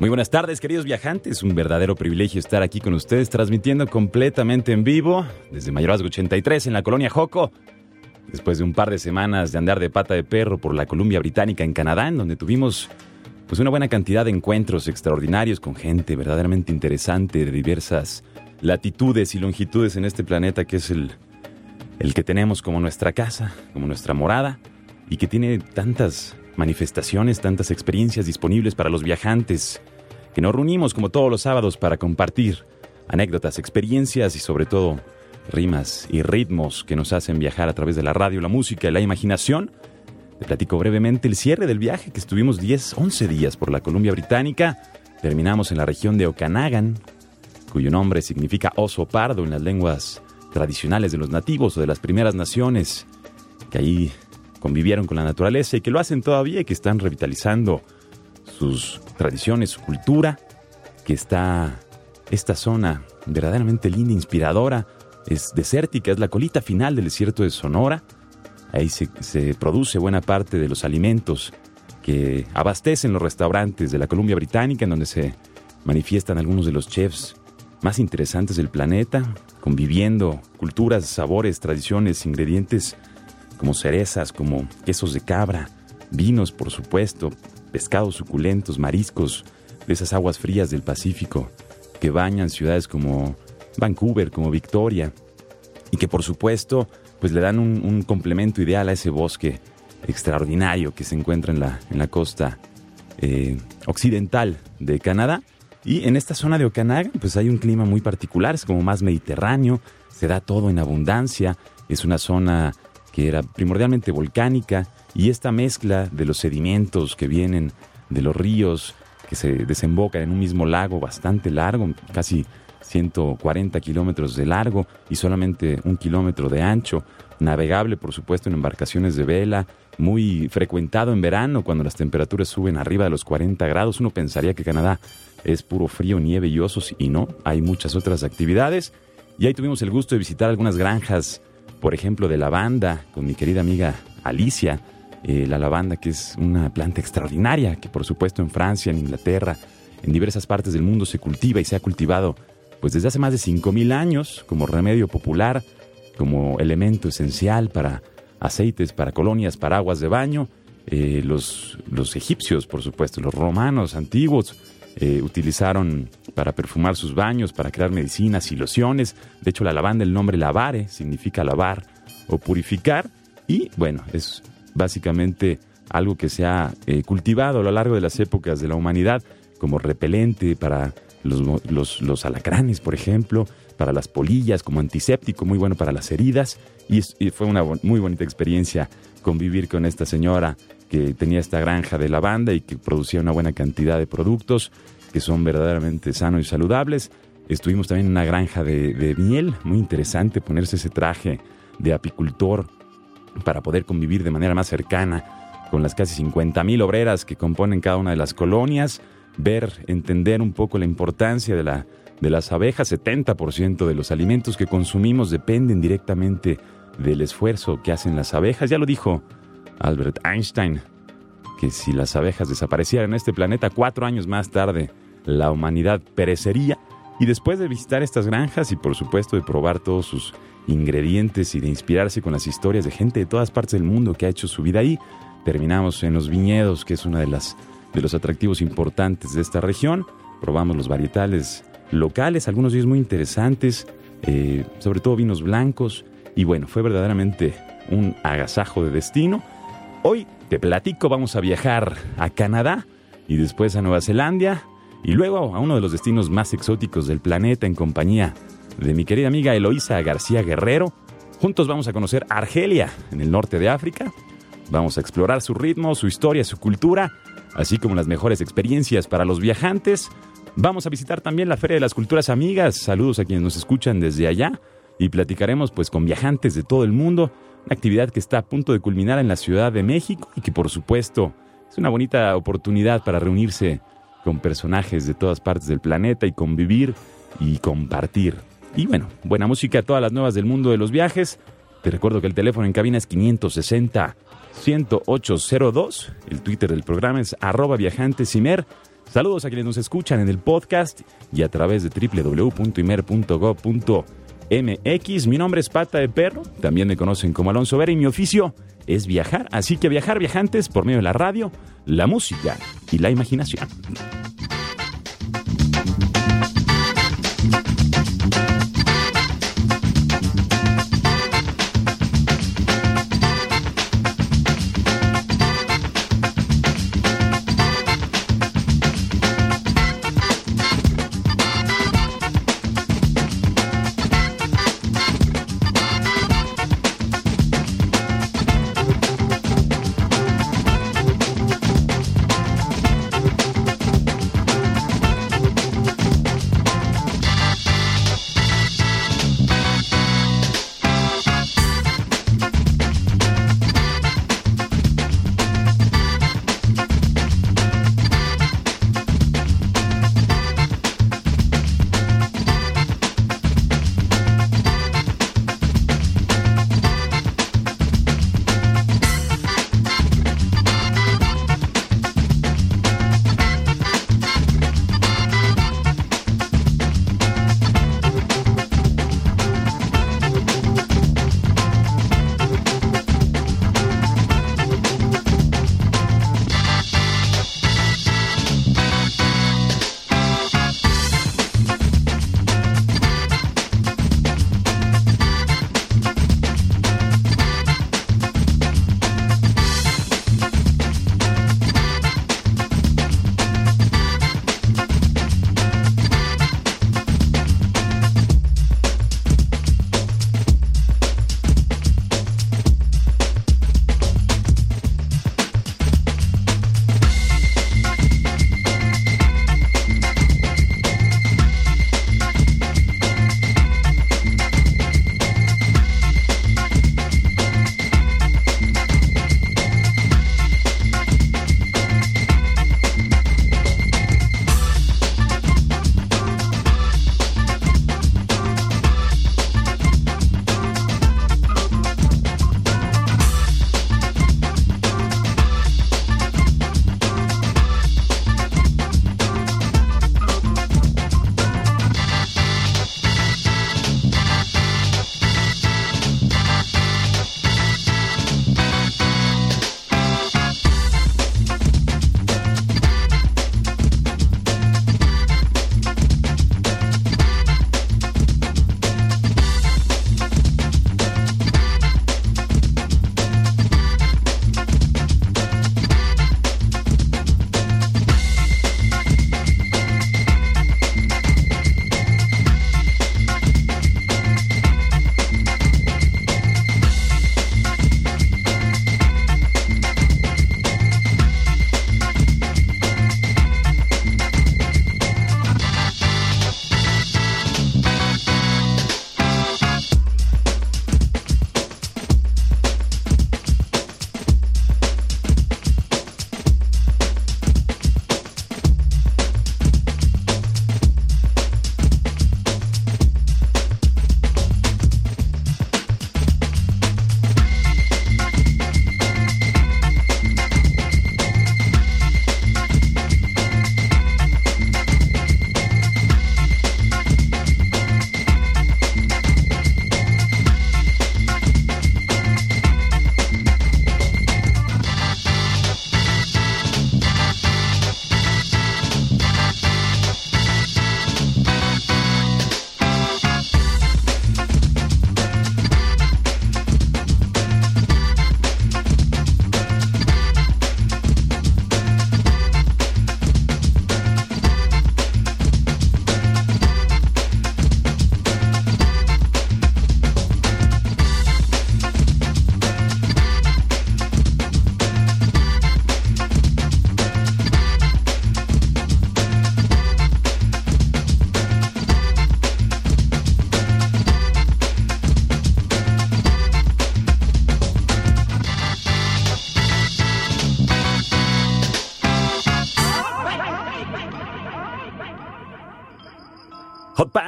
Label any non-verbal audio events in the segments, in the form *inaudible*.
Muy buenas tardes, queridos viajantes. Un verdadero privilegio estar aquí con ustedes, transmitiendo completamente en vivo desde Mayorazgo 83 en la colonia Joco. Después de un par de semanas de andar de pata de perro por la Columbia Británica en Canadá, en donde tuvimos pues una buena cantidad de encuentros extraordinarios con gente verdaderamente interesante de diversas latitudes y longitudes en este planeta que es el, el que tenemos como nuestra casa, como nuestra morada y que tiene tantas manifestaciones, tantas experiencias disponibles para los viajantes, que nos reunimos como todos los sábados para compartir anécdotas, experiencias y sobre todo rimas y ritmos que nos hacen viajar a través de la radio, la música y la imaginación. Te platico brevemente el cierre del viaje que estuvimos 10, 11 días por la Columbia Británica. Terminamos en la región de Okanagan, cuyo nombre significa oso pardo en las lenguas tradicionales de los nativos o de las primeras naciones, que ahí convivieron con la naturaleza y que lo hacen todavía y que están revitalizando sus tradiciones, su cultura, que está esta zona verdaderamente linda, inspiradora, es desértica, es la colita final del desierto de Sonora. Ahí se, se, produce buena parte de los alimentos que abastecen los restaurantes de la Columbia Británica, en donde se manifiestan algunos de los chefs más interesantes del planeta, conviviendo culturas, sabores, tradiciones, ingredientes como cerezas, como quesos de cabra, vinos, por supuesto, pescados suculentos, mariscos de esas aguas frías del Pacífico que bañan ciudades como Vancouver, como Victoria, y que por supuesto pues le dan un, complemento ideal a ese bosque extraordinario que se encuentra en la, en la costa eh, occidental de Canadá. Y en esta zona de Okanagan pues hay un clima muy particular, es como más mediterráneo, se da todo en abundancia, es una zona que era primordialmente volcánica, y esta mezcla de los sedimentos que vienen de los ríos, que se desembocan en un mismo lago bastante largo, casi 140 kilómetros de largo y solamente un kilómetro de ancho, navegable por supuesto en embarcaciones de vela, muy frecuentado en verano cuando las temperaturas suben arriba de los 40 grados. Uno pensaría que Canadá es puro frío, nieve y osos y no, hay muchas otras actividades. Y ahí tuvimos el gusto de visitar algunas granjas por ejemplo, de lavanda con mi querida amiga Alicia. Eh, la lavanda, que es una planta extraordinaria, que por supuesto en Francia, en Inglaterra, en diversas partes del mundo se cultiva y se ha cultivado pues desde hace más de 5.000 años como remedio popular, como elemento esencial para aceites, para colonias, para aguas de baño. Eh, los, los egipcios, por supuesto, los romanos antiguos, eh, utilizaron para perfumar sus baños, para crear medicinas y lociones. De hecho, la lavanda, el nombre lavare, significa lavar o purificar. Y bueno, es básicamente algo que se ha eh, cultivado a lo largo de las épocas de la humanidad como repelente para los, los, los, alacranes, por ejemplo, para las polillas, como antiséptico, muy bueno para las heridas. Y, y fue una muy bonita experiencia convivir con esta señora que tenía esta granja de lavanda y que producía una buena cantidad de productos que son verdaderamente sanos y saludables. Estuvimos también en una granja de, miel, muy interesante ponerse ese traje de apicultor para poder convivir de manera más cercana con las casi 50.000 obreras que componen cada una de las colonias, ver, entender un poco la importancia de, la, de las abejas. 70% de los alimentos que consumimos dependen directamente del esfuerzo que hacen las abejas. Ya lo dijo Albert Einstein, que si las abejas desaparecieran en este planeta cuatro años más tarde, la humanidad perecería. Y después de visitar estas granjas y por supuesto de probar todos sus ingredientes y de inspirarse con las historias de gente de todas partes del mundo que ha hecho su vida ahí, terminamos en los viñedos, que es uno de, las, de los atractivos importantes de esta región. Probamos los varietales locales, algunos días muy interesantes, eh, sobre todo vinos blancos. Y bueno, fue verdaderamente un agasajo de destino Hoy te platico, vamos a viajar a Canadá y después a Nueva Zelanda y luego a uno de los destinos más exóticos del planeta en compañía de mi querida amiga Eloísa García Guerrero. Juntos vamos a conocer Argelia, en el norte de África, Vamos a explorar su ritmo, su historia, su cultura, así como las mejores experiencias para los viajantes. Vamos a visitar también la Feria de las Culturas Amigas. Saludos a quienes nos escuchan desde allá y platicaremos pues con viajantes de todo el mundo, actividad que está a punto de culminar en la Ciudad de México y que por supuesto es una bonita oportunidad para reunirse con personajes de todas partes del planeta y convivir y compartir. Y bueno, buena música, todas las nuevas del mundo de los viajes. Te recuerdo que el teléfono en cabina es 560 1802. El Twitter del programa es arroba viajantesimer. Saludos a quienes nos escuchan en el podcast y a través de www.imer.gov.mx. Mi nombre es Pata de Perro, también me conocen como Alonso Vera y mi oficio es viajar. Así que viajar viajantes por medio de la radio, la música y la imaginación.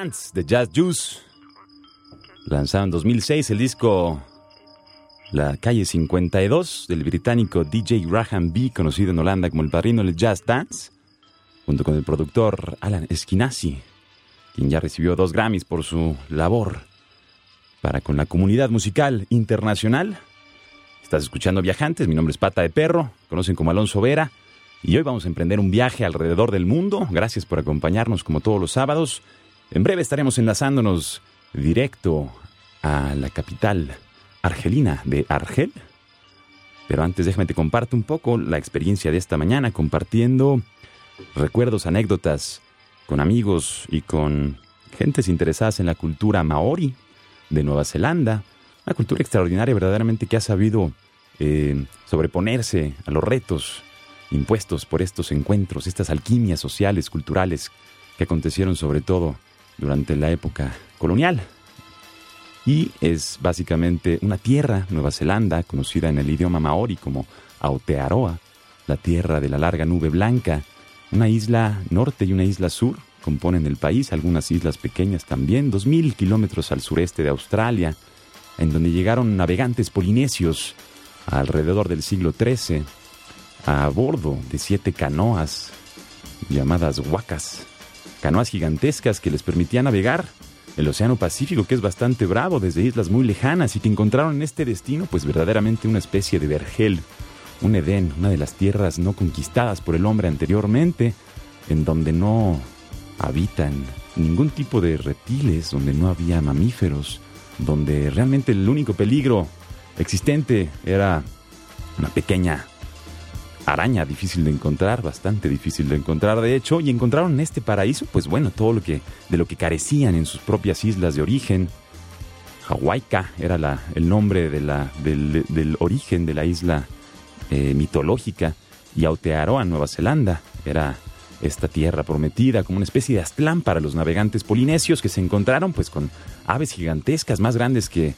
Pants de Jazz Juice. Lanzado en 2006 el disco La Calle 52 del británico DJ Graham B, conocido en Holanda como el padrino del Jazz Dance, junto con el productor Alan Esquinazzi, quien ya recibió dos Grammys por su labor para con la comunidad musical internacional. Estás escuchando Viajantes, mi nombre es Pata de Perro, conocen como Alonso Vera, y hoy vamos a emprender un viaje alrededor del mundo. Gracias por acompañarnos como todos los sábados. En breve estaremos enlazándonos directo a la capital argelina de Argel. Pero antes déjame te comparto un poco la experiencia de esta mañana compartiendo recuerdos, anécdotas con amigos y con gentes interesadas en la cultura maori de Nueva Zelanda. Una cultura extraordinaria verdaderamente que ha sabido eh, sobreponerse a los retos impuestos por estos encuentros, estas alquimias sociales, culturales que acontecieron sobre todo durante la época colonial. Y es básicamente una tierra, Nueva Zelanda, conocida en el idioma maori como Aotearoa, la tierra de la larga nube blanca. Una isla norte y una isla sur componen el país, algunas islas pequeñas también, dos mil kilómetros al sureste de Australia, en donde llegaron navegantes polinesios alrededor del siglo XIII a bordo de siete canoas llamadas huacas canoas gigantescas que les permitían navegar. El Océano Pacífico, que es bastante bravo, desde islas muy lejanas, y que encontraron en este destino, pues verdaderamente una especie de vergel, un Edén, una de las tierras no conquistadas por el hombre anteriormente, en donde no habitan ningún tipo de reptiles, donde no había mamíferos, donde realmente el único peligro existente era una pequeña araña difícil de encontrar, bastante difícil de encontrar de hecho, y encontraron en este paraíso, pues bueno, todo lo que de lo que carecían en sus propias islas de origen. Hawaika era el nombre del, origen de la isla eh, mitológica, y Aotearoa, Nueva Zelanda, era esta tierra prometida como una especie de Aztlán para los navegantes polinesios que se encontraron pues con aves gigantescas más grandes que,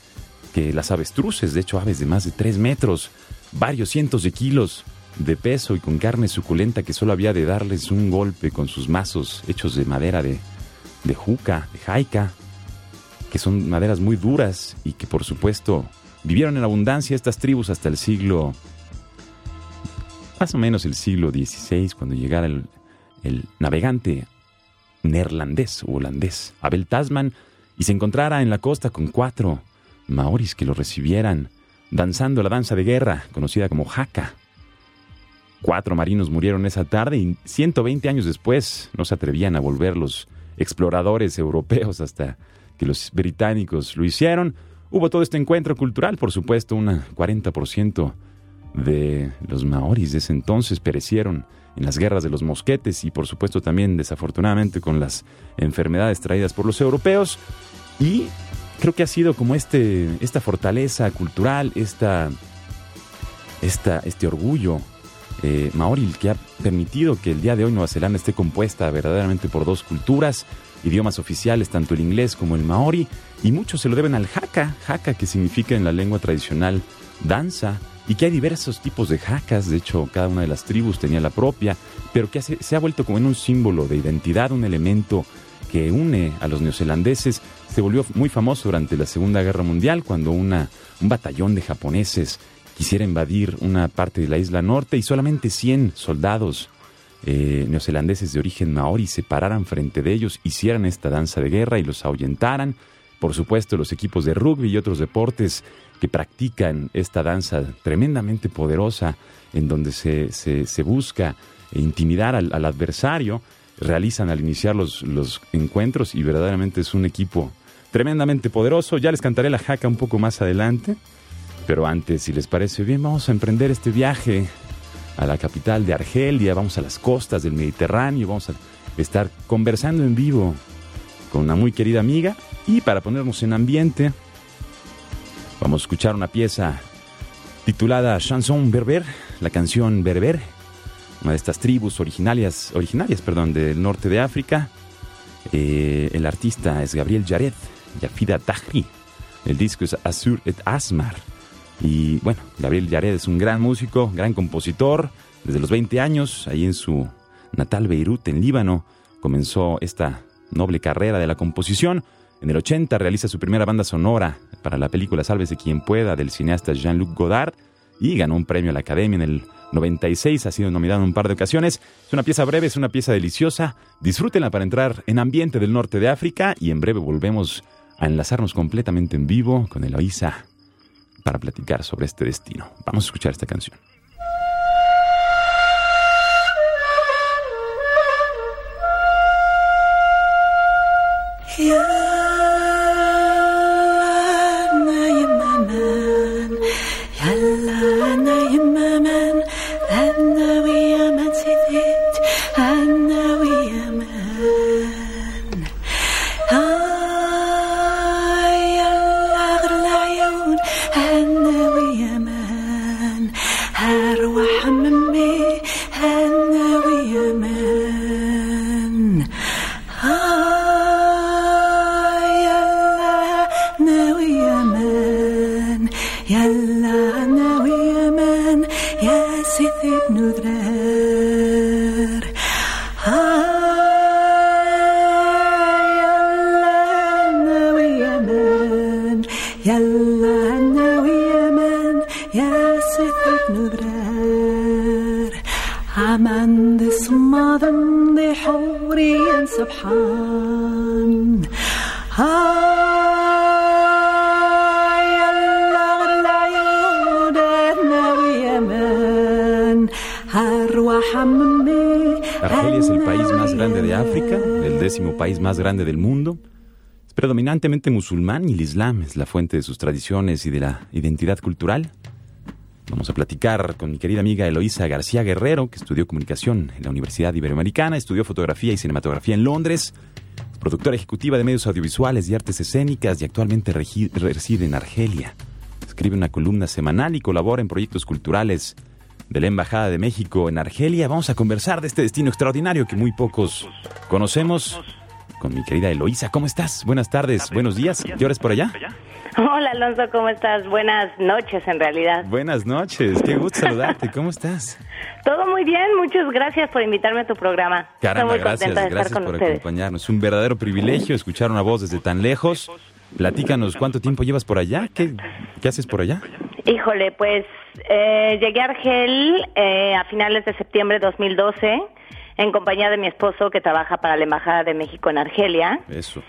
que las avestruces, de hecho aves de más de tres metros, varios cientos de kilos, de peso y con carne suculenta que solo había de darles un golpe con sus mazos hechos de madera de, de juca, de jaica, que son maderas muy duras y que por supuesto vivieron en abundancia estas tribus hasta el siglo, más o menos el siglo XVI, cuando llegara el, el navegante neerlandés o holandés, Abel Tasman, y se encontrara en la costa con cuatro maoris que lo recibieran, danzando la danza de guerra, conocida como haka, Cuatro marinos murieron esa tarde y 120 años después no se atrevían a volver los exploradores europeos hasta que los británicos lo hicieron. Hubo todo este encuentro cultural, por supuesto, un 40% de los maoris de ese entonces perecieron en las guerras de los mosquetes y por supuesto también desafortunadamente con las enfermedades traídas por los europeos. Y creo que ha sido como este, esta fortaleza cultural, esta, esta, este orgullo eh, maori, que ha permitido que el día de hoy Nueva Zelanda esté compuesta verdaderamente por dos culturas, idiomas oficiales, tanto el inglés como el maori, y muchos se lo deben al haka, haka que significa en la lengua tradicional danza, y que hay diversos tipos de hakas, de hecho cada una de las tribus tenía la propia, pero que se ha vuelto como en un símbolo de identidad, un elemento que une a los neozelandeses, se volvió muy famoso durante la Segunda Guerra Mundial cuando un batallón de japoneses quisiera invadir una parte de la isla norte y solamente 100 soldados eh, neozelandeses de origen maori se pararan frente de ellos, hicieran esta danza de guerra y los ahuyentaran. Por supuesto, los equipos de rugby y otros deportes que practican esta danza tremendamente poderosa en donde se, busca intimidar al, al, adversario, realizan al iniciar los, los encuentros y verdaderamente es un equipo tremendamente poderoso. Ya les cantaré la jaca un poco más adelante. Pero antes, si les parece bien, vamos a emprender este viaje a la capital de Argelia, vamos a las costas del Mediterráneo, vamos a estar conversando en vivo con una muy querida amiga y para ponernos en ambiente, vamos a escuchar una pieza titulada Chanson Berber, la canción Berber, una de estas tribus originarias, originarias perdón, del norte de África. Eh, el artista es Gabriel Jared, Yafida Tahri. El disco es Azur et Asmar. Y bueno, Gabriel Yared es un gran músico, gran compositor. Desde los 20 años, ahí en su natal Beirut, en Líbano, comenzó esta noble carrera de la composición. En el 80 realiza su primera banda sonora para la película Sálvese quien pueda del cineasta Jean-Luc Godard y ganó un premio a la Academia en el 96, ha sido nominado en un par de ocasiones. Es una pieza breve, es una pieza deliciosa. Disfrútenla para entrar en ambiente del norte de África y en breve volvemos a enlazarnos completamente en vivo con Eloísa para platicar sobre este destino. Vamos a escuchar esta canción. Predominantemente musulmán y el Islam es la fuente de sus tradiciones y de la identidad cultural. Vamos a platicar con mi querida amiga Eloísa García Guerrero, que estudió comunicación en la Universidad Iberoamericana, estudió fotografía y cinematografía en Londres, productora ejecutiva de medios audiovisuales y artes escénicas y actualmente reside en Argelia. Escribe una columna semanal y colabora en proyectos culturales de la Embajada de México en Argelia. Vamos a conversar de este destino extraordinario que muy pocos conocemos con mi querida Eloísa. ¿Cómo estás? Buenas tardes, buenos días. ¿Qué hora por allá? Hola Alonso, ¿cómo estás? Buenas noches en realidad. Buenas noches, qué gusto saludarte. ¿Cómo estás? *laughs* Todo muy bien, muchas gracias por invitarme a tu programa. Caramba, gracias, gracias por acompañarnos. Es un verdadero privilegio escuchar una voz desde tan lejos. Platícanos, ¿cuánto tiempo llevas por allá? ¿Qué, qué haces por allá? Híjole, pues eh, llegué a Argel eh, a finales de septiembre de 2012 en compañía de mi esposo que trabaja para la Embajada de México en Argelia. Eso.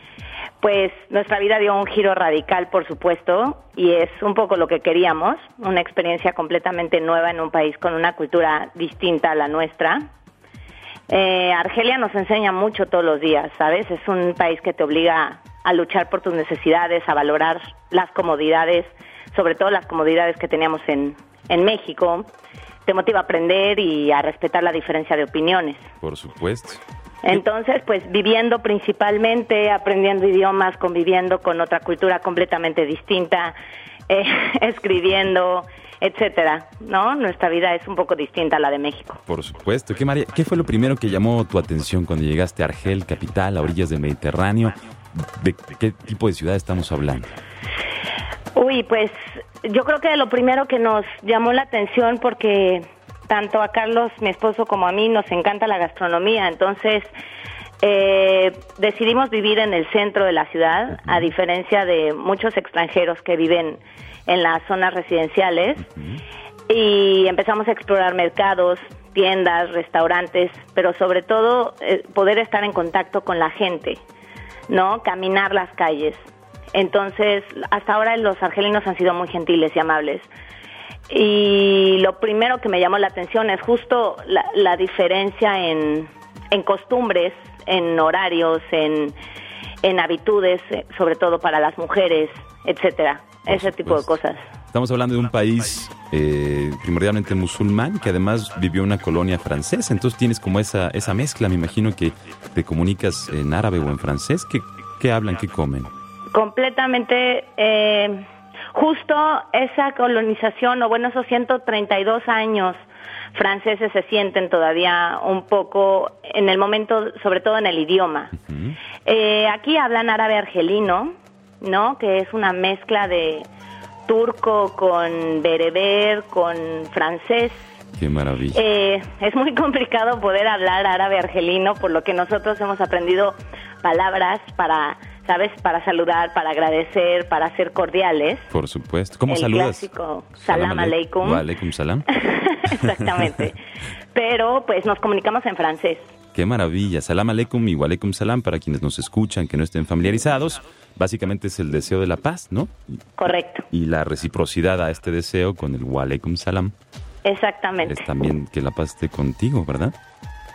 Pues nuestra vida dio un giro radical, por supuesto, y es un poco lo que queríamos, una experiencia completamente nueva en un país con una cultura distinta a la nuestra. Eh, Argelia nos enseña mucho todos los días, ¿sabes? Es un país que te obliga a luchar por tus necesidades, a valorar las comodidades, sobre todo las comodidades que teníamos en, en México, te motiva a aprender y a respetar la diferencia de opiniones. Por supuesto. Entonces, pues viviendo principalmente, aprendiendo idiomas, conviviendo con otra cultura completamente distinta, *laughs* eh, escribiendo, etcétera, ¿no? Nuestra vida es un poco distinta a la de México. Por supuesto. ¿Qué, María, ¿Qué fue lo primero que llamó tu atención cuando llegaste a Argel, capital, a orillas del Mediterráneo? ¿De qué tipo de ciudad estamos hablando? Uy, pues yo creo que lo primero que nos llamó la atención porque tanto a Carlos, mi esposo, como a mí nos encanta la gastronomía, entonces eh, decidimos vivir en el centro de la ciudad, a diferencia de muchos extranjeros que viven en las zonas residenciales, y empezamos a explorar mercados, tiendas, restaurantes, pero sobre todo eh, poder estar en contacto con la gente, ¿no? Caminar las calles. Entonces, hasta ahora los argelinos han sido muy gentiles y amables. Y lo primero que me llamó la atención es justo la, diferencia en, costumbres, en horarios, en, en habitudes, eh, sobre todo para las mujeres, etcétera. Ese tipo de cosas. Estamos hablando de un país eh, primordialmente musulmán que además vivió una colonia francesa. Entonces tienes como esa, esa mezcla. Me imagino que te comunicas en árabe o en francés. ¿Qué, qué hablan? ¿Qué comen? Completamente eh, justo esa colonización, o bueno, esos 132 años franceses se sienten todavía un poco en el momento, sobre todo en el idioma. eh, aquí hablan árabe argelino, ¿no? Que es una mezcla de turco con bereber, con francés. Qué maravilla. Eh, es muy complicado poder hablar árabe argelino, por lo que nosotros hemos aprendido palabras para, ¿sabes? Para saludar, para agradecer, para ser cordiales. Por supuesto. ¿Cómo el saludas? clásico salam aleikum. Aleikum salam. *laughs* Exactamente. *laughs* Pero pues nos comunicamos en francés. Qué maravilla. Salam aleikum y aleikum salam para quienes nos escuchan, que no estén familiarizados. Básicamente es el deseo de la paz, ¿no? Correcto. Y la reciprocidad a este deseo con el aleikum salam Exactamente. es también que la paz esté contigo, ¿verdad?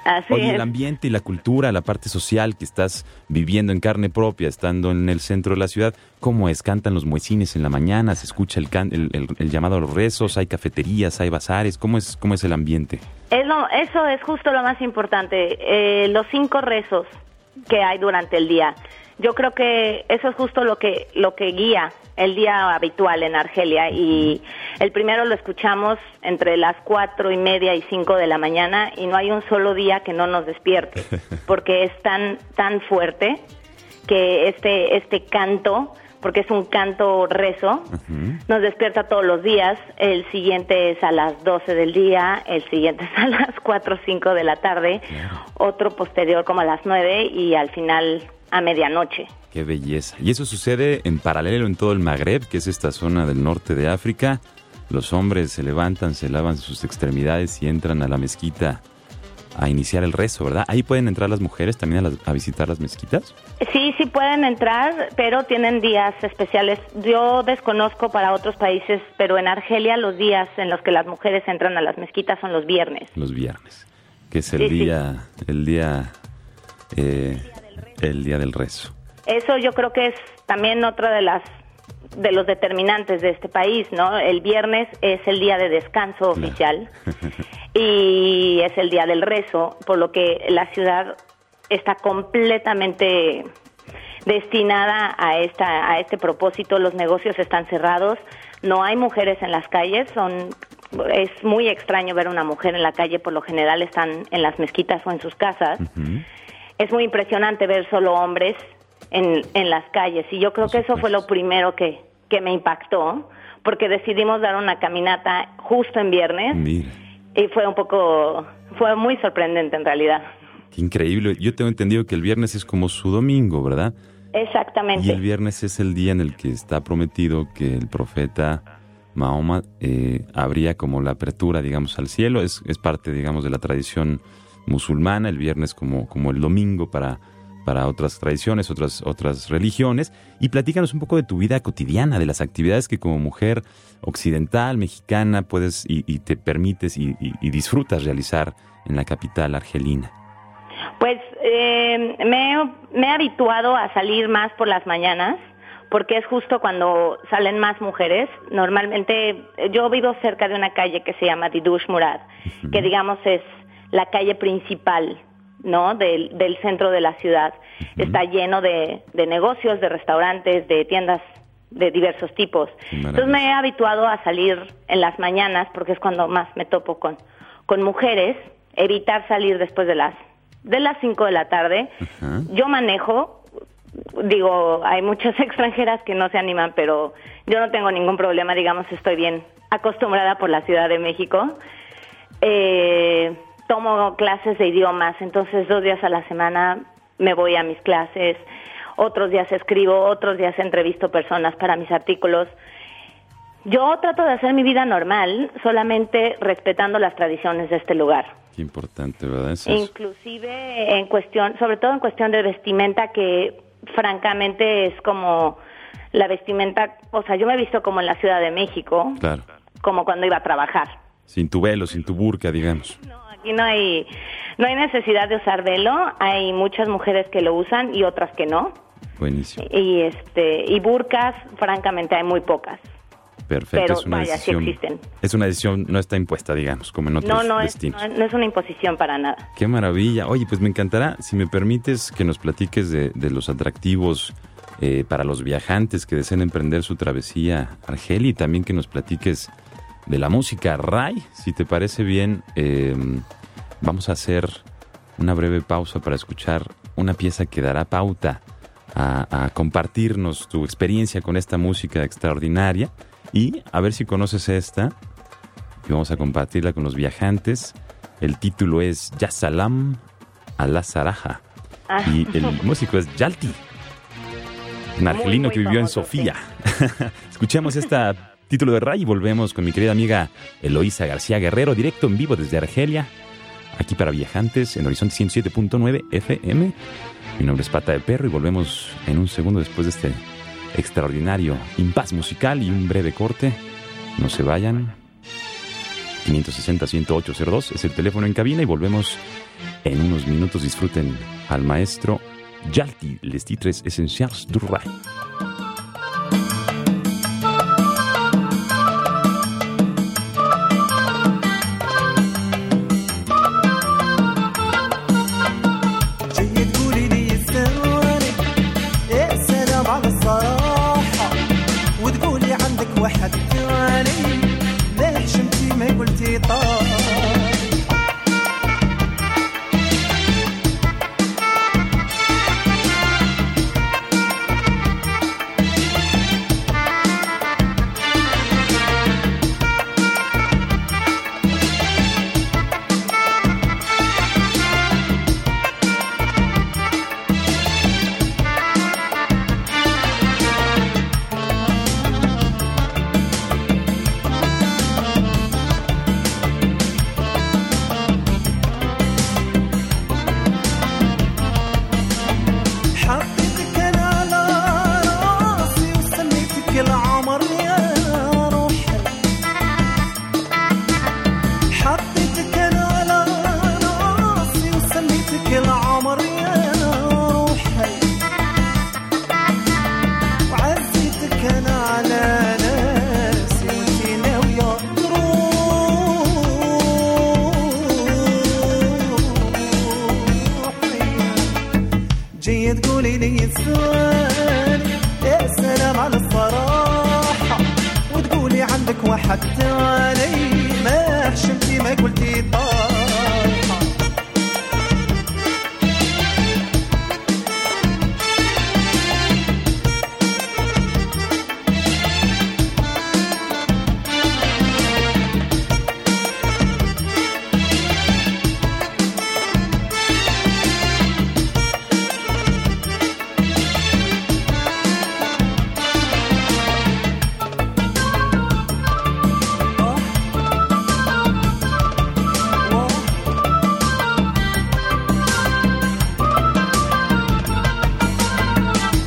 Así es. el ambiente y la cultura, la parte social que estás viviendo en carne propia, estando en el centro de la ciudad, ¿cómo es? ¿Cantan los muecines en la mañana? ¿Se escucha el, can- el, el- el llamado a los rezos? ¿Hay cafeterías? ¿Hay bazares? ¿Cómo es, cómo es el ambiente? Es lo- eso es justo lo más importante, eh, los cinco rezos que hay durante el día. Yo creo que eso es justo lo que lo que guía el día habitual en Argelia y el primero lo escuchamos entre las cuatro y media y cinco de la mañana y no hay un solo día que no nos despierte *laughs* porque es tan tan fuerte que este este canto porque es un canto rezo, nos despierta todos los días, el siguiente es a las 12 del día, el siguiente *laughs* es a las 4 o 5 de la tarde, otro posterior como a las 9 y al final a medianoche. Qué belleza. Y eso sucede en paralelo en todo el Magreb, que es esta zona del norte de África. Los hombres se levantan, se lavan sus extremidades y entran a la mezquita a iniciar el rezo, ¿verdad? Ahí pueden entrar las mujeres también a, las- a visitar las mezquitas. Sí, sí pueden entrar, pero tienen días especiales. Yo desconozco para otros países, pero en Argelia los días en los que las mujeres entran a las mezquitas son los viernes. los viernes, que es el Sí, sí. día, el día, eh, el día del rezo. Eso yo creo que es también otra de las de los determinantes de este país, ¿no? El viernes es el día de descanso oficial *laughs* y es el día del rezo, por lo que la ciudad está completamente destinada a esta a este propósito. Los negocios están cerrados, no hay mujeres en las calles, son es muy extraño ver una mujer en la calle, por lo general están en las mezquitas o en sus casas es muy impresionante ver solo hombres en, en las calles y yo creo que eso fue lo primero que, que me impactó porque decidimos dar una caminata justo en viernes Mira, y fue un poco, fue muy sorprendente en realidad. qué increíble. Yo tengo entendido que el viernes es como su domingo, ¿verdad? Exactamente. Y el viernes es el día en el que está prometido que el profeta Mahoma eh, habría como la apertura, digamos, al cielo. Es, es parte, digamos, de la tradición musulmana, el viernes como, como el domingo para, para otras tradiciones, otras, otras religiones. Y platícanos un poco de tu vida cotidiana, de las actividades que como mujer occidental, mexicana, puedes y, y te permites y, y- y disfrutas realizar en la capital argelina. Pues eh, me, he- me he habituado a salir más por las mañanas porque es justo cuando salen más mujeres. Normalmente yo vivo cerca de una calle que se llama Didush Murad, que digamos es la calle principal ¿no? del, del centro de la ciudad. Está lleno de, de negocios, de restaurantes, de tiendas de diversos tipos. Maravilla. Entonces me he habituado a salir en las mañanas porque es cuando más me topo con, con mujeres, evitar salir después de las de las 5 de la tarde. Yo manejo, digo, hay muchas *laughs* extranjeras que no se animan, pero yo no tengo ningún problema, digamos, estoy bien acostumbrada por la Ciudad de México. Eh, tomo clases de idiomas, entonces dos días a la semana me voy a mis clases, otros días escribo, otros días entrevisto personas para mis artículos. Yo trato de hacer mi vida normal, solamente respetando las tradiciones de este lugar. Qué importante, ¿verdad? Eso es- Inclusive en cuestión, sobre todo en cuestión de vestimenta, que francamente es como la vestimenta, o sea, yo me he visto como en la Ciudad de México, Claro. como cuando iba a trabajar. Sin tu velo, sin tu burka, digamos. No, aquí no hay, no hay necesidad de usar velo, hay muchas mujeres que lo usan y otras que no. Buenísimo. Y este, y burkas, francamente, hay muy pocas. Perfecto. Pero es una vaya, sí decisión. existen. Es una decisión, no está impuesta, digamos, como en otros No, no es, no, no es una imposición para nada. Qué maravilla. Oye, pues me encantará, si me permites, que nos platiques de, de los atractivos eh, para los viajantes que deseen emprender su travesía a Argelia y también que nos platiques de la música Ray. Si te parece bien, eh, vamos a hacer una breve pausa para escuchar una pieza que dará pauta a, a compartirnos tu experiencia con esta música extraordinaria y a ver si conoces esta y vamos a compartirla con los viajantes. El título es Ya Salam a la Saraja Ah. Y el músico es Yalti, un argelino que vivió en Sofía. *laughs* Escuchemos este título de Ray y volvemos con mi querida amiga Eloísa García Guerrero, directo en vivo desde Argelia, aquí para viajantes en Horizonte 107.9 FM. Mi nombre es Pata de Perro y volvemos en un segundo después de este extraordinario impas musical y un breve corte. No se vayan. 560-10802 es el teléfono en cabina y volvemos en unos minutos. Disfruten al maestro Yalti, les titres esenciales du Ray.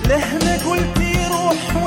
لهنا قلتي روح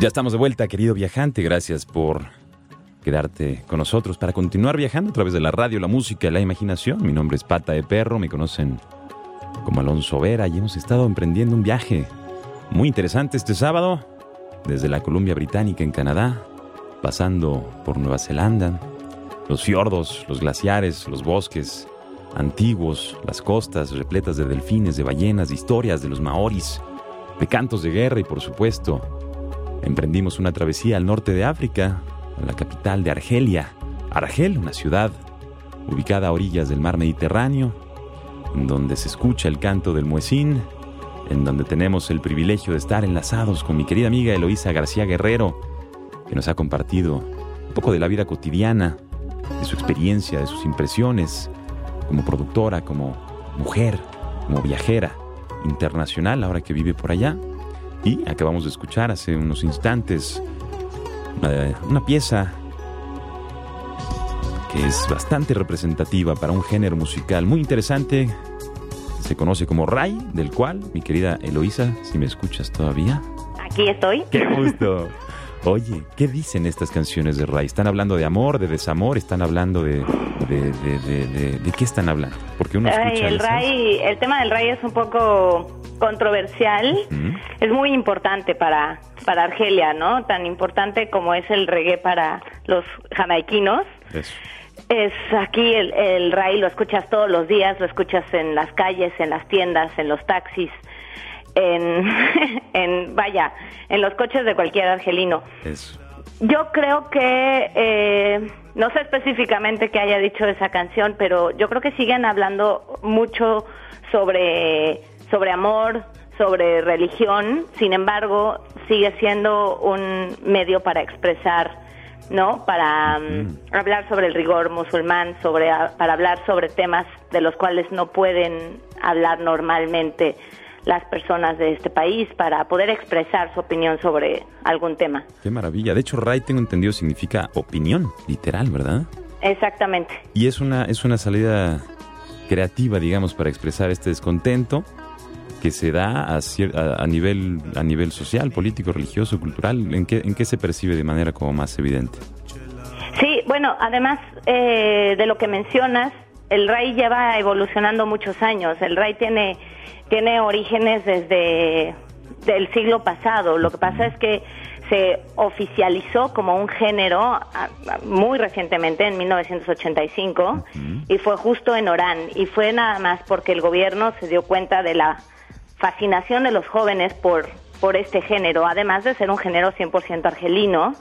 Ya estamos de vuelta, querido viajante. Gracias por quedarte con nosotros para continuar viajando a través de la radio, la música la imaginación. Mi nombre es Pata de Perro, me conocen como Alonso Vera y hemos estado emprendiendo un viaje muy interesante este sábado desde la Columbia Británica en Canadá, pasando por Nueva Zelanda, los fiordos, los glaciares, los bosques antiguos, las costas repletas de delfines, de ballenas, de historias de los maoris, de cantos de guerra y por supuesto emprendimos una travesía al norte de África, a la capital de Argelia, Argel, una ciudad ubicada a orillas del mar Mediterráneo, en donde se escucha el canto del muecín, en donde tenemos el privilegio de estar enlazados con mi querida amiga Eloísa García Guerrero, que nos ha compartido un poco de la vida cotidiana, de su experiencia, de sus impresiones como productora, como mujer, como viajera internacional, ahora que vive por allá. Y acabamos de escuchar hace unos instantes eh, una pieza que es bastante representativa para un género musical muy interesante. Se conoce como Ray, del cual, mi querida Eloísa, si me escuchas todavía. Aquí estoy. ¡Qué gusto! Oye, ¿qué dicen estas canciones de Ray? ¿Están hablando de amor, de desamor? ¿Están hablando de... ¿De, de, de, qué están hablando? Porque uno Ay, escucha el, esas- Ray, el tema del Ray es un poco controversial. Es muy importante para, para Argelia, ¿no? Tan importante como es el reggae para los jamaiquinos. Eso. Es aquí el, el Ray, lo escuchas todos los días, lo escuchas en las calles, en las tiendas, en los taxis, en, *laughs* en vaya, en los coches de cualquier argelino. Eso. Yo creo que, eh, no sé específicamente qué haya dicho esa canción, pero yo creo que siguen hablando mucho sobre, sobre amor, sobre religión, sin embargo, sigue siendo un medio para expresar, ¿no? Para mm, hablar sobre el rigor musulmán, sobre, para hablar sobre temas de los cuales no pueden hablar normalmente las personas de este país para poder expresar su opinión sobre algún tema. Qué maravilla. De hecho, Ray, tengo entendido, significa opinión, literal, ¿verdad? Exactamente. Y es una, es una salida creativa, digamos, para expresar este descontento que se da a, cier- a, a nivel, a nivel social, político, religioso, cultural. ¿En qué, ¿En qué se percibe de manera como más evidente? Sí, bueno, además eh, de lo que mencionas, el RAI lleva evolucionando muchos años. El RAI tiene, tiene orígenes desde del siglo pasado. Lo que pasa es que se oficializó como un género ah, ah, muy recientemente, en 1985, y fue justo en Orán. Y fue nada más porque el gobierno se dio cuenta de la fascinación de los jóvenes por, por este género, además de ser un género 100% argelino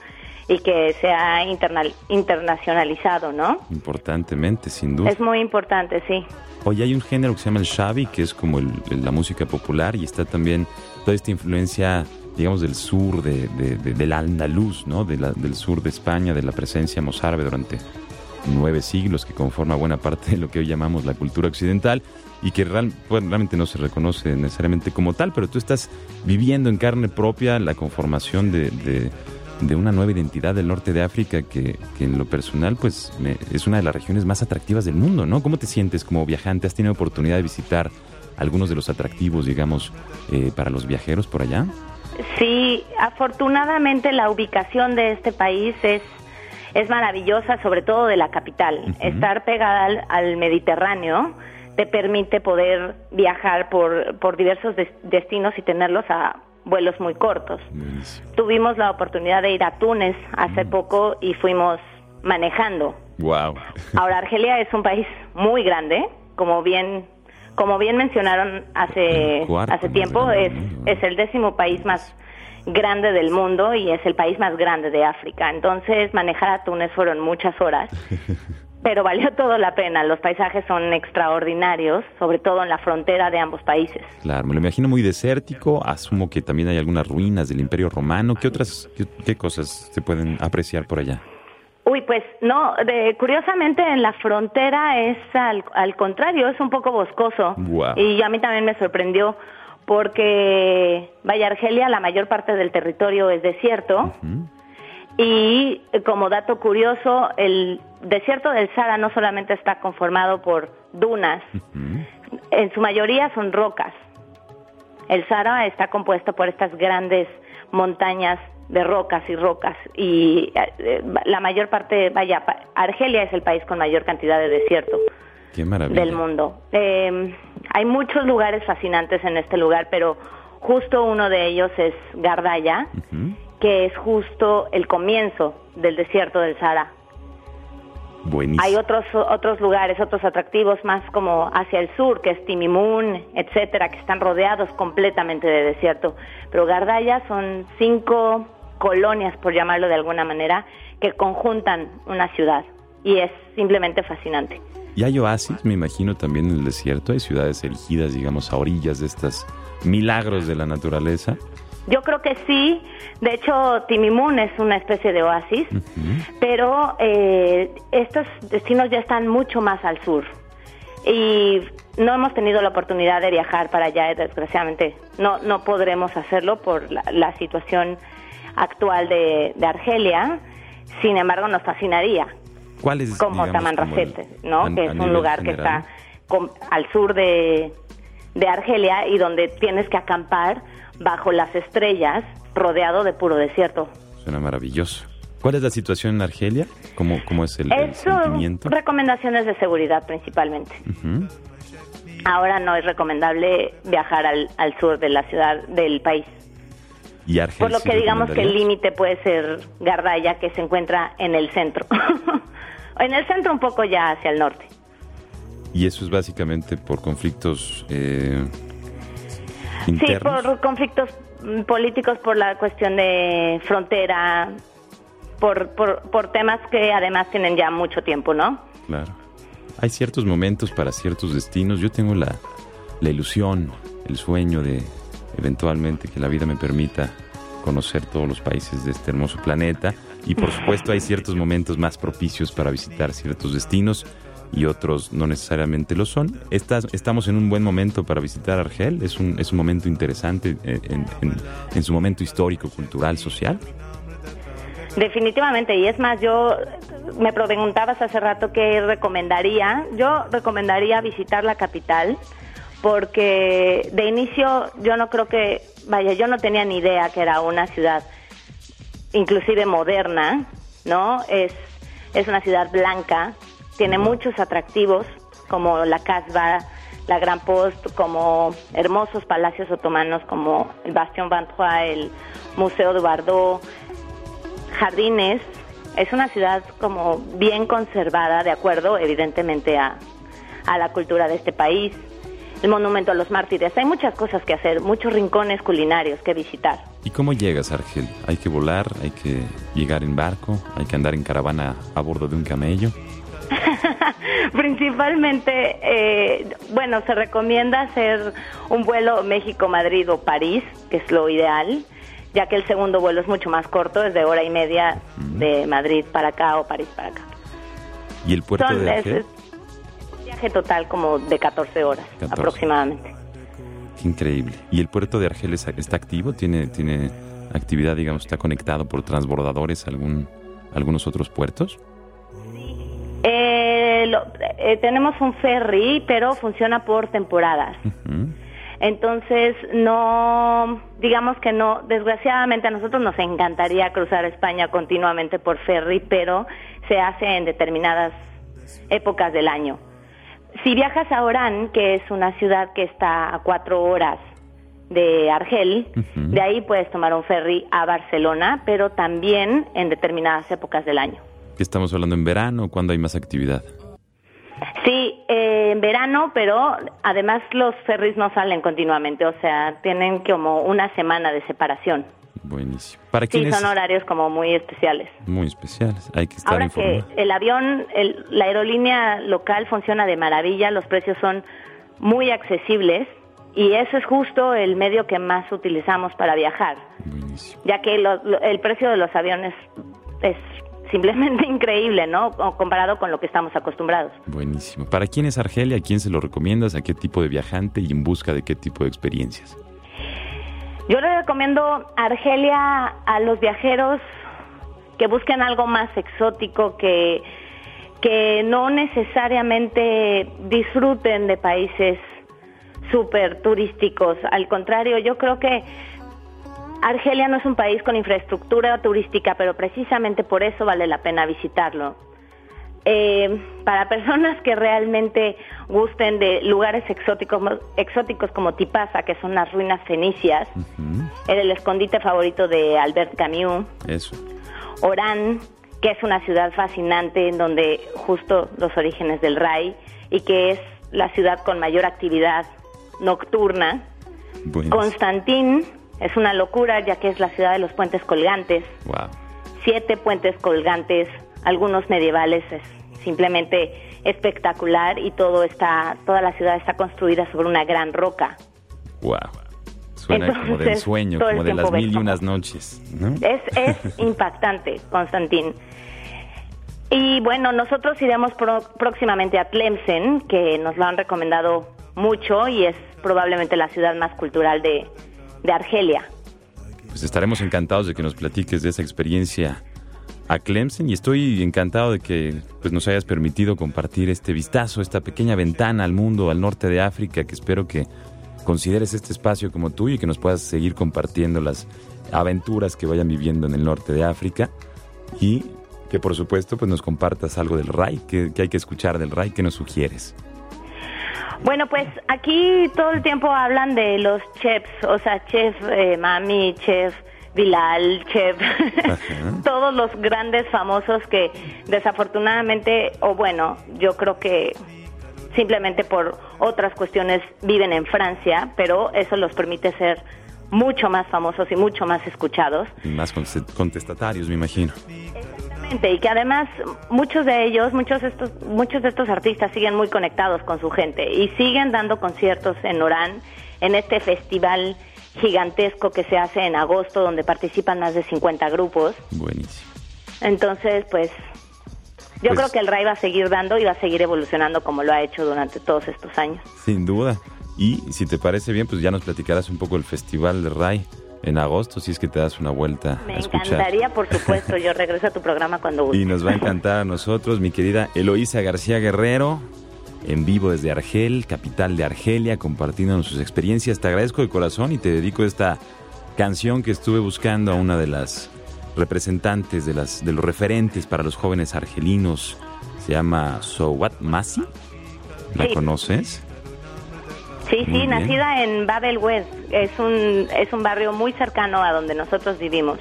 y que se ha internal- internacionalizado, ¿no? Importantemente, sin duda. Es muy importante, sí. Hoy hay un género que se llama el Shabi, que es como el- la música popular, y está también toda esta influencia, digamos, del sur, de, de- de- del andaluz, ¿no? De la- del sur de España, de la presencia mozárabe durante nueve siglos, que conforma buena parte de lo que hoy llamamos la cultura occidental, y que real- bueno, realmente no se reconoce necesariamente como tal, pero tú estás viviendo en carne propia la conformación de, de- una nueva identidad del norte de África que, que en lo personal pues me- es una de las regiones más atractivas del mundo, ¿no? ¿Cómo te sientes como viajante? ¿Has tenido oportunidad de visitar algunos de los atractivos, digamos, eh, para los viajeros por allá? Sí, afortunadamente la ubicación de este país es, es maravillosa, sobre todo de la capital. Estar pegada al, al Mediterráneo te permite poder viajar por, por diversos des- destinos y tenerlos a vuelos muy cortos. Buenísimo. Tuvimos la oportunidad de ir a Túnez hace Mm. poco y fuimos manejando. Wow. Ahora Argelia es un país muy grande, como bien como bien mencionaron hace cuarto hace tiempo es es el décimo país más grande del mundo y es el país más grande de África. Entonces manejar a Túnez fueron muchas horas, *laughs* pero valió todo la pena. Los paisajes son extraordinarios, sobre todo en la frontera de ambos países. Claro, me lo imagino muy desértico. Asumo que también hay algunas ruinas del Imperio Romano. ¿Qué otras, qué, qué cosas se pueden apreciar por allá? Uy, pues no, de- curiosamente en la frontera es al, al contrario, es un poco boscoso. Y a mí también me sorprendió porque, vaya, Argelia, la mayor parte del territorio es desierto. Y eh, como dato curioso, el desierto del Sahara no solamente está conformado por dunas, en su mayoría son rocas. El Sahara está compuesto por estas grandes montañas de rocas y rocas y eh, eh, la mayor parte, vaya, Argelia es el país con mayor cantidad de desierto Qué del mundo. Eh, hay muchos lugares fascinantes en este lugar, pero justo uno de ellos es Gardaya. Que es justo el comienzo del desierto del Sahara. Buenísimo. Hay otros otros lugares, otros atractivos más como hacia el sur, que es Timimun, etcétera, que están rodeados completamente de desierto. Pero Gardaya son cinco colonias, por llamarlo de alguna manera, que conjuntan una ciudad y es simplemente fascinante. Y hay oasis, me imagino, también en el desierto. Hay ciudades erigidas, digamos, a orillas de estos milagros de la naturaleza. Yo creo que sí. De hecho, Timimun es una especie de oasis, pero eh, estos destinos ya están mucho más al sur. Y no hemos tenido la oportunidad de viajar para allá, desgraciadamente. No, no podremos hacerlo por la, la situación actual de, de Argelia. Sin embargo, nos fascinaría. ¿Cuál es, como Tamanrasset, ¿no? que es un lugar que está con- al sur de, de Argelia y donde tienes que acampar bajo las estrellas, rodeado de puro desierto. Suena maravilloso. ¿Cuál es la situación en Argelia? ¿Cómo, cómo es el, el Eso, sentimiento? recomendaciones de seguridad principalmente. Ahora no es recomendable viajar al, al sur de la ciudad del país. ¿Y Argel Por lo que digamos que el límite puede ser Gardaya, que se encuentra en el centro. *laughs* en el centro un poco ya hacia el norte. Y eso es básicamente por conflictos eh, Sí, por conflictos mm, políticos, por la cuestión de frontera, por, por, por temas que además tienen ya mucho tiempo, ¿no? Claro. Hay ciertos momentos para ciertos destinos. Yo tengo la, la ilusión, el sueño de eventualmente que la vida me permita conocer todos los países de este hermoso planeta. Y por supuesto hay ciertos momentos más propicios para visitar ciertos destinos y otros no necesariamente lo son. Estás- estamos en un buen momento para visitar Argel. Es un, es un momento interesante eh, en, en- en su momento histórico, cultural, social. Definitivamente, y es más, yo me preguntabas hace rato qué recomendaría. Yo recomendaría visitar la capital porque de inicio yo no creo que, vaya, yo no tenía ni idea que era una ciudad inclusive moderna, ¿no? Es, es una ciudad blanca, tiene muchos atractivos como la Casbah, la Gran Post, como hermosos palacios otomanos como el Bastion Vantroy, el Museo de Bardot, jardines. Es una ciudad como bien conservada, de acuerdo, evidentemente, a, a la cultura de este país. El monumento a los mártires. Hay muchas cosas que hacer, muchos rincones culinarios que visitar. ¿Y cómo llegas, Argel? ¿Hay que volar? ¿Hay que llegar en barco? ¿Hay que andar en caravana a bordo de un camello? *laughs* Principalmente, eh, bueno, se recomienda hacer un vuelo México-Madrid o París, que es lo ideal, ya que el segundo vuelo es mucho más corto, es de hora y media de Madrid para acá o París para acá. ¿Y el puerto Son- de es un viaje total como de 14 horas 14. aproximadamente. Qué increíble. ¿Y el puerto de Argel es- está activo? ¿Tiene, tiene actividad, digamos, está conectado por transbordadores a algún, algunos otros puertos? Eh, lo- eh, tenemos un ferry, pero funciona por temporadas. Entonces, no, digamos que no, desgraciadamente a nosotros nos encantaría cruzar España continuamente por ferry, pero se hace en determinadas épocas del año. Si viajas a Orán, que es una ciudad que está a cuatro horas de Argel, de ahí puedes tomar un ferry a Barcelona, pero también en determinadas épocas del año. ¿Qué estamos hablando en verano? ¿Cuándo hay más actividad? En verano, pero además los ferries no salen continuamente, o sea, tienen como una semana de separación. Buenísimo. ¿Para Sí, son horarios como muy especiales. Muy especiales. Hay que estar Ahora que el avión, el- la aerolínea local funciona de maravilla, los precios son muy accesibles y eso es justo el medio que más utilizamos para viajar, Buenísimo. ya que lo- lo- el precio de los aviones es simplemente *laughs* increíble, ¿no? Comparado con lo que estamos acostumbrados. Buenísimo. ¿Para quién es Argelia? ¿A quién se lo recomiendas? ¿A qué tipo de viajante y en busca de qué tipo de experiencias? Yo le recomiendo Argelia a los viajeros que busquen algo más exótico, que, que no necesariamente disfruten de países súper turísticos. Al contrario, yo creo que Argelia no es un país con infraestructura turística, pero precisamente por eso vale la pena visitarlo. Eh, para *laughs* personas que realmente gusten de lugares exóticos, exóticos como Tipasa, que son las ruinas fenicias, el escondite favorito de Albert Camus, Eso. Orán, que es una ciudad fascinante en donde justo los orígenes del Rai y que es la ciudad con mayor actividad nocturna. Buenísimo. Constantín es una locura ya que es la ciudad de los puentes colgantes, Wow. siete puentes colgantes, algunos medievales, es simplemente espectacular y todo está, toda la ciudad está construida sobre una gran roca. Wow. Suena como del sueño, como de las mil y unas noches. ¿no? Es, es *laughs* impactante, Constantín. Y bueno, nosotros iremos pro- próximamente a Tlemcen, que nos lo han recomendado mucho y es probablemente la ciudad más cultural de, de Argelia. Pues estaremos encantados de que nos platiques de esa experiencia a Clemson y estoy encantado de que pues, nos hayas permitido compartir este vistazo, esta pequeña ventana al mundo, al norte de África, que espero que consideres este espacio como tuyo y que nos puedas seguir compartiendo las aventuras que vayan viviendo en el norte de África y que por supuesto pues nos compartas algo del RAI, que, que hay que escuchar del RAI, que nos sugieres. Bueno, pues aquí todo el tiempo hablan de los chefs, o sea, chef eh, Mami, chef Bilal, chef, *laughs* todos los grandes famosos que desafortunadamente, o bueno, yo creo que simplemente por otras cuestiones viven en Francia, pero eso los permite ser mucho más famosos y mucho más escuchados. Y más conte- contestatarios, me imagino. Exactamente, y que además muchos de ellos, muchos de estos, muchos de estos artistas siguen muy conectados con su gente y siguen dando conciertos en Orán, en este festival gigantesco que se hace en agosto, donde participan más de 50 grupos. Buenísimo. Entonces, pues, yo Pues- creo que el RAI va a seguir dando y va a seguir evolucionando como lo ha hecho durante todos estos años. Sin duda. Y si te parece bien, pues ya nos platicarás un poco del Festival de RAI en agosto, si es que te das una vuelta Me a encantaría, por supuesto, yo regreso a tu programa cuando guste. *laughs* Y nos va a encantar a nosotros, mi querida Eloísa García Guerrero, en vivo desde Argel, capital de Argelia, compartiendo sus experiencias. Te agradezco de corazón y te dedico esta canción que estuve buscando a una de las representantes, de, las, de los referentes para los jóvenes argelinos. Se llama So What Masi. ¿La Sí. conoces? Sí, Muy sí, bien. nacida en Babel West. Es un, es un barrio muy cercano a donde nosotros vivimos.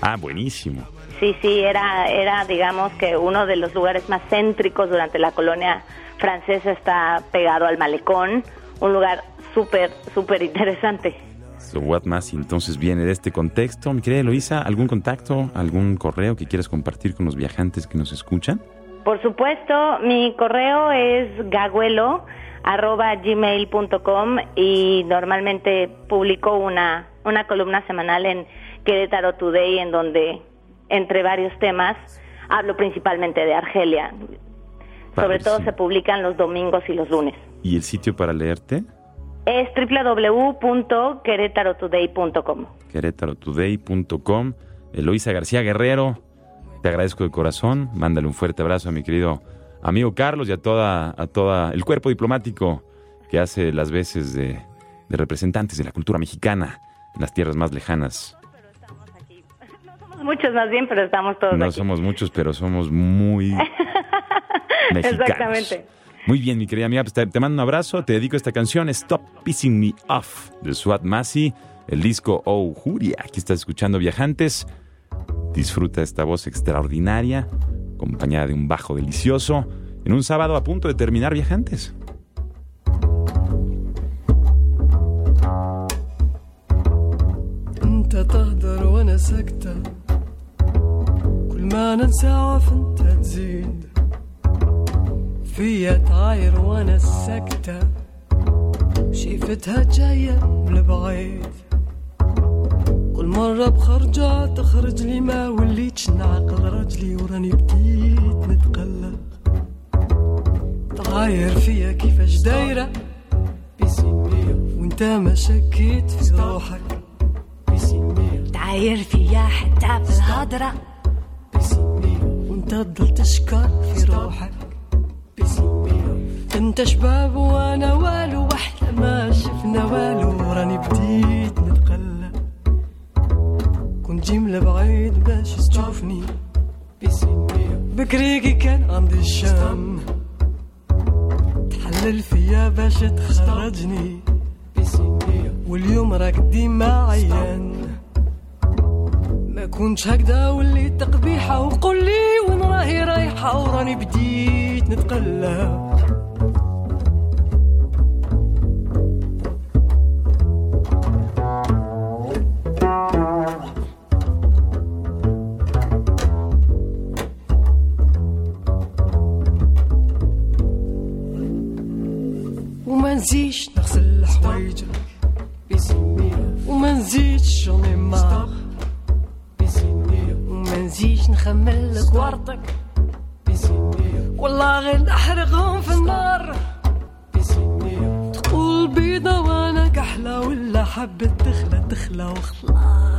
Ah, buenísimo. Sí, sí, era, era, digamos que uno de los lugares más céntricos durante la colonia francesa está pegado al malecón, un lugar súper, súper interesante. So What Masi entonces viene de este contexto. Mi querida Eloísa, ¿algún contacto, algún correo que quieras compartir con los viajantes que nos escuchan? Por supuesto, mi correo es gaguelo arroba gmail.com y normalmente publico una, una columna semanal en Querétaro Today en donde entre varios temas hablo principalmente de Argelia. Sobre todo se publican los domingos y los lunes. ¿Y el sitio para leerte? Es www.querétarotoday.com. querétarotoday.com. Eloísa García Guerrero, te agradezco de corazón. Mándale un fuerte abrazo a mi querido amigo Carlos y a toda, a toda el cuerpo diplomático que hace las veces de, de representantes de la cultura mexicana en las tierras más lejanas. Somos muchos más bien, pero estamos todos No aquí. somos muchos, pero somos muy *laughs* mexicanos. Exactamente. Muy bien, mi querida amiga, pues te, te mando un abrazo. Te dedico esta canción, Stop Pissing Me Off, de Swat Masi, el disco Oh Juria. Aquí estás escuchando Viajantes. Disfruta esta voz extraordinaria, acompañada de un bajo delicioso, en un sábado a punto de terminar Viajantes. انت تهدر وانا ساكتة كل ما ننسى عارف انت تزيد فيا تعاير وانا ساكتة شايفتها جاية من بعيد كل مرة بخرجة تخرج لي ما وليتش نعقل رجلي وراني بديت نتقلق تعاير فيا كيفاش دايرة. وانت ما شكيت في روحك. تعاير فيا حتى بالهضرة بيسيمية وانت تضل تشكر في روحك. انت شباب وأنا والو واحلى ما شفنا والو. راني بديت نتقلق كنت جيم لبعيد باش تشوفني بكريكي كان عندي الشام. تحلل فيا باش تخرجني. واليوم راك ديما عيان. ما كنتش هكذا وليت تقبيحة. وقول لي وين راهي رايحة وراني بديت نتقلب. نزيدش نغسل حوايجك وما نزيدش جوني مار وما نزيدش نخمل لك ورطك والله غير نحرقهم في النار. تقول بيضة وأنا كحلة ولا حبة دخلة دخلة وخلاص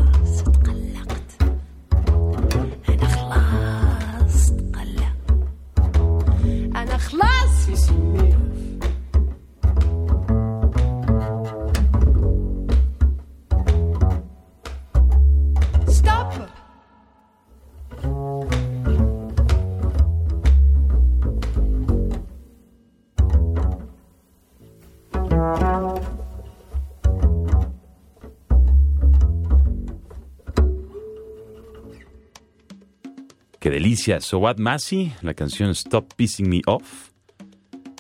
delicia. Sowat Masi, la canción Stop Pissing Me Off.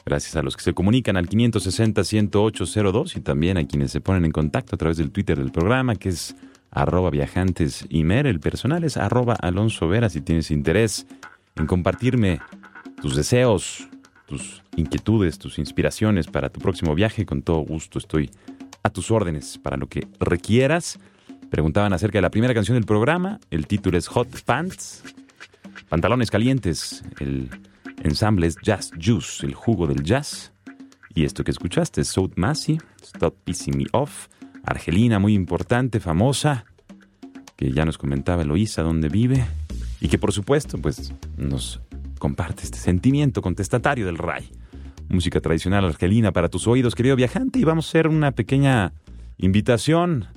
Gracias a los que se comunican al 560-10802 y también a quienes se ponen en contacto a través del Twitter del programa, que es arroba viajantes. El personal es arroba Alonso Vera. Si tienes interés en compartirme tus deseos, tus inquietudes, tus inspiraciones para tu próximo viaje, con todo gusto estoy a tus órdenes para lo que requieras. Preguntaban acerca de la primera canción del programa. El título es Hot Pants. Pantalones calientes. El ensamble es Jazz Juice, el jugo del jazz. Y esto que escuchaste es South Massey, Stop Pissing Me Off. Argelina, muy importante, famosa, que ya nos comentaba Eloísa dónde vive. Y que por supuesto, pues nos comparte este sentimiento contestatario del Ray. Música tradicional argelina para tus oídos, querido viajante. Y vamos a hacer una pequeña invitación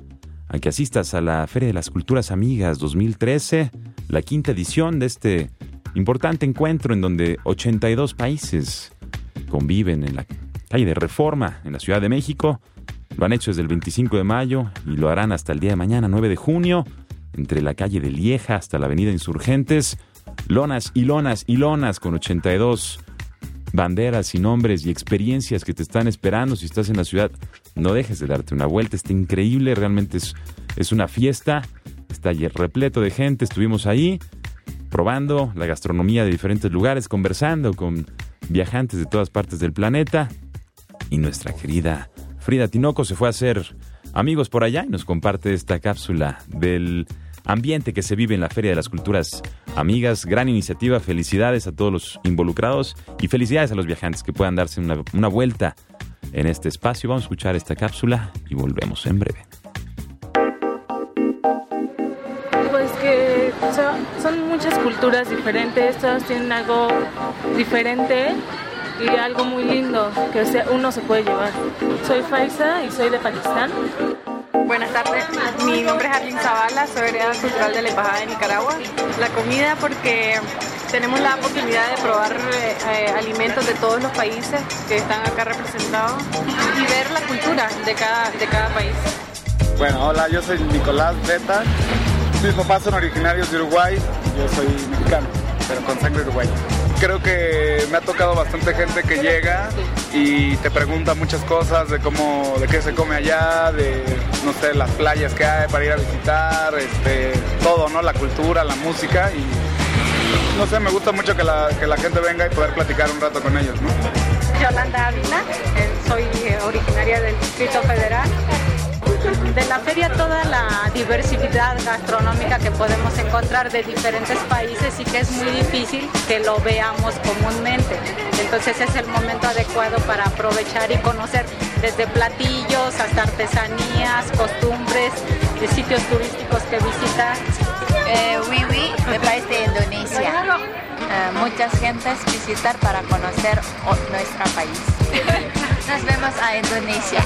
a que asistas a la Feria de las Culturas Amigas 2013, la quinta edición de este importante encuentro en donde 82 países conviven en la calle de Reforma, en la Ciudad de México. Lo han hecho desde el 25 de mayo y lo harán hasta el día de mañana, 9 de junio, entre la calle de Lieja hasta la avenida Insurgentes. Lonas y lonas y lonas con 82 banderas y nombres y experiencias que te están esperando. Si estás en la ciudad. No dejes de darte una vuelta, está increíble, realmente es, es una fiesta, está repleto de gente, estuvimos ahí probando la gastronomía de diferentes lugares, conversando con viajantes de todas partes del planeta. Y nuestra querida Frida Tinoco se fue a hacer amigos por allá y nos comparte esta cápsula del ambiente que se vive en la Feria de las Culturas Amigas. Gran iniciativa, felicidades a todos los involucrados y felicidades a los viajantes que puedan darse una, vuelta en este espacio. Vamos a escuchar esta cápsula y volvemos en breve. Pues que sea, son muchas culturas diferentes, todas tienen algo diferente y algo muy lindo que uno se puede llevar. Soy Faisa y soy de Pakistán. Buenas tardes, mi nombre es Arlene Zavala, soy heredera cultural de la Embajada de Nicaragua. La comida porque tenemos la oportunidad de probar eh, alimentos de todos los países que están acá representados y ver la cultura de cada, de cada país. Bueno, hola, yo soy Nicolás Beta. Mis papás son originarios de Uruguay, yo soy mexicano, pero con sangre uruguaya. Creo que me ha tocado bastante gente que llega y te pregunta muchas cosas de cómo, de qué se come allá, de, no sé, las playas que hay para ir a visitar, este, todo, ¿no? La cultura, la música y, no sé, me gusta mucho que la, que la gente venga y poder platicar un rato con ellos, ¿no? Yolanda Ávila, eh, soy eh, originaria del Distrito Federal. De la feria toda la diversidad gastronómica que podemos encontrar de diferentes países y que es muy difícil que lo veamos comúnmente. Entonces es el momento adecuado para aprovechar y conocer desde platillos hasta artesanías, costumbres, de sitios turísticos que visitar. Eh, Wiwi, de país de Indonesia. Eh, muchas gentes visitar para conocer nuestro país. Nos vemos a Indonesia.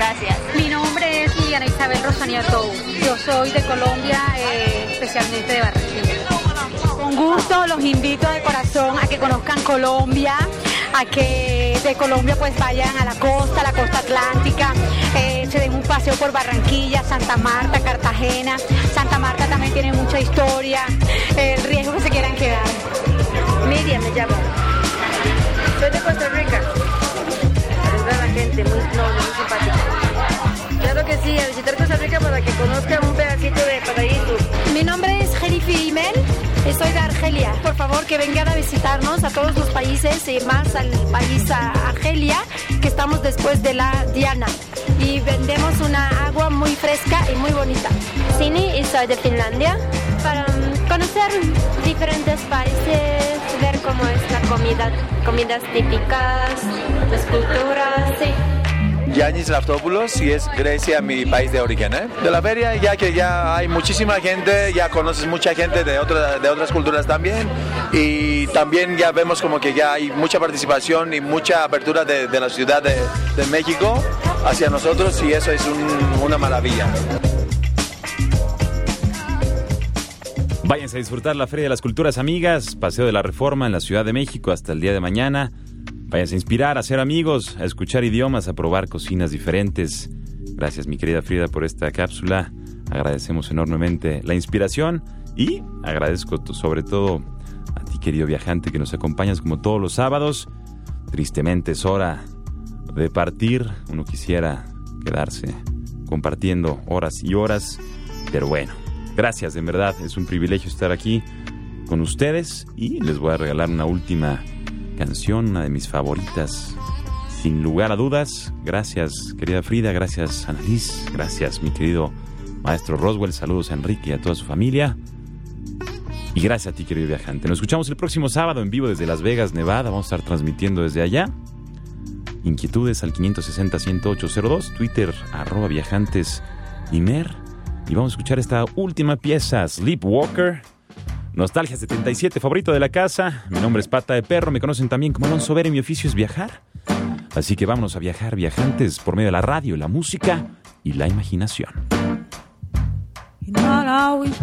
Gracias. Mi nombre es Liliana Isabel Rosanía Tou. Yo soy de Colombia, eh, especialmente de Barranquilla. Con gusto los invito de corazón a que conozcan Colombia, a que de Colombia pues vayan a la costa, a la costa atlántica, eh, se den un paseo por Barranquilla, Santa Marta, Cartagena. Santa Marta también tiene mucha historia, el riesgo que se quieran quedar. Miriam me llamo. Soy de Costa Rica. Es la gente, muy noble, muy simpática. Que sí, a visitar Costa Rica para que conozcan un pedacito de paraíso. Mi nombre es Jerifi Imel, soy de Argelia. Por favor, que vengan a visitarnos a todos los países y más al país a Argelia que estamos después de la Diana y vendemos una agua muy fresca y muy bonita. Cini y soy de Finlandia para conocer diferentes países, ver cómo es la comida, comidas típicas, las culturas, sí. Yanis Laftopoulos y es Grecia mi país de origen. ¿eh? De la feria ya que ya hay muchísima gente, ya conoces mucha gente de, otra, de otras culturas también y también ya vemos como que ya hay mucha participación y mucha apertura de, de la ciudad de, de, México hacia nosotros y eso es un, una maravilla. Váyanse a disfrutar la Feria de las Culturas Amigas, Paseo de la Reforma en la Ciudad de México hasta el día de mañana. Váyanse a inspirar, a ser amigos, a escuchar idiomas, a probar cocinas diferentes. Gracias, mi querida Frida, por esta cápsula. Agradecemos enormemente la inspiración y agradezco sobre todo a ti, querido viajante, que nos acompañas como todos los sábados. Tristemente es hora de partir. Uno quisiera quedarse compartiendo horas y horas, pero bueno, gracias, en verdad, es un privilegio estar aquí con ustedes y les voy a regalar una última canción, una de mis favoritas. Sin lugar a dudas, gracias querida Frida, gracias Annalise, gracias mi querido maestro Roswell, saludos a Enrique y a toda su familia. Y gracias a ti querido viajante. Nos escuchamos el próximo sábado en vivo desde Las Vegas, Nevada. Vamos a estar transmitiendo desde allá. Inquietudes al 560-10802, Twitter arroba viajantes y vamos a escuchar esta última pieza, Sleepwalker. Nostalgia 77, favorito de la casa. Mi nombre es Pata de Perro, me conocen también como Alonso Vera mi oficio es viajar. Así que vámonos a viajar, viajantes, por medio de la radio, la música y la imaginación. You're not always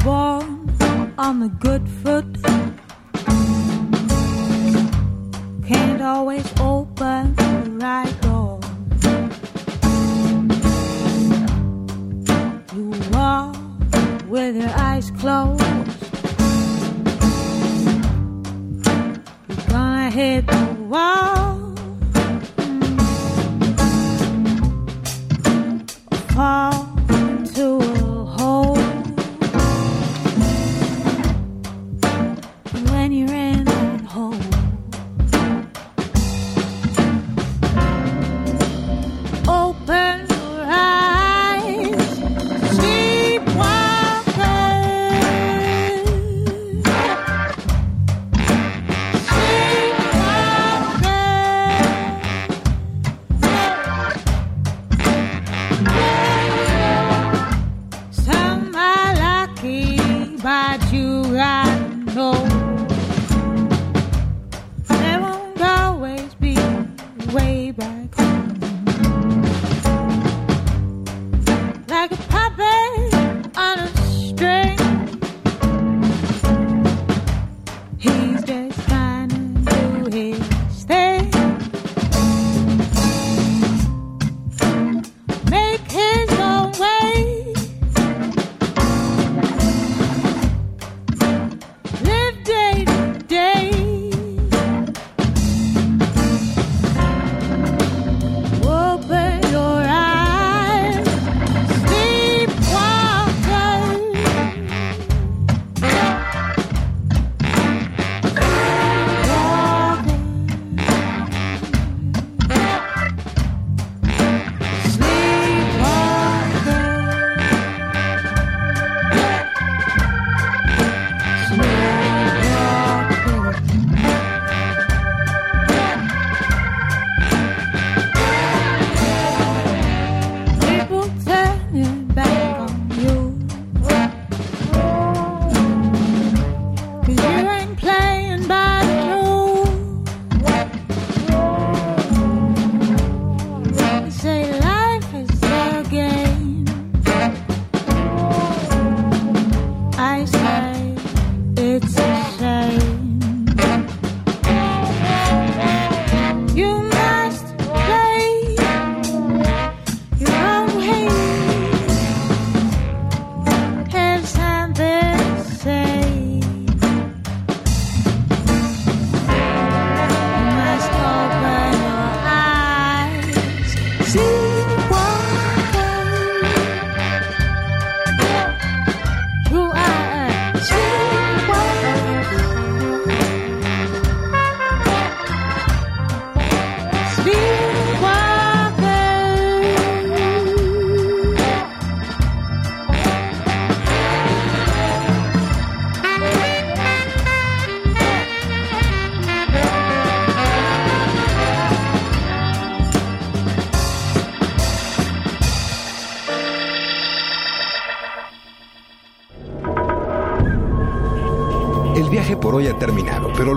on the good foot. Can't always open the. You walk with your eyes closed. Hit the wall. Fall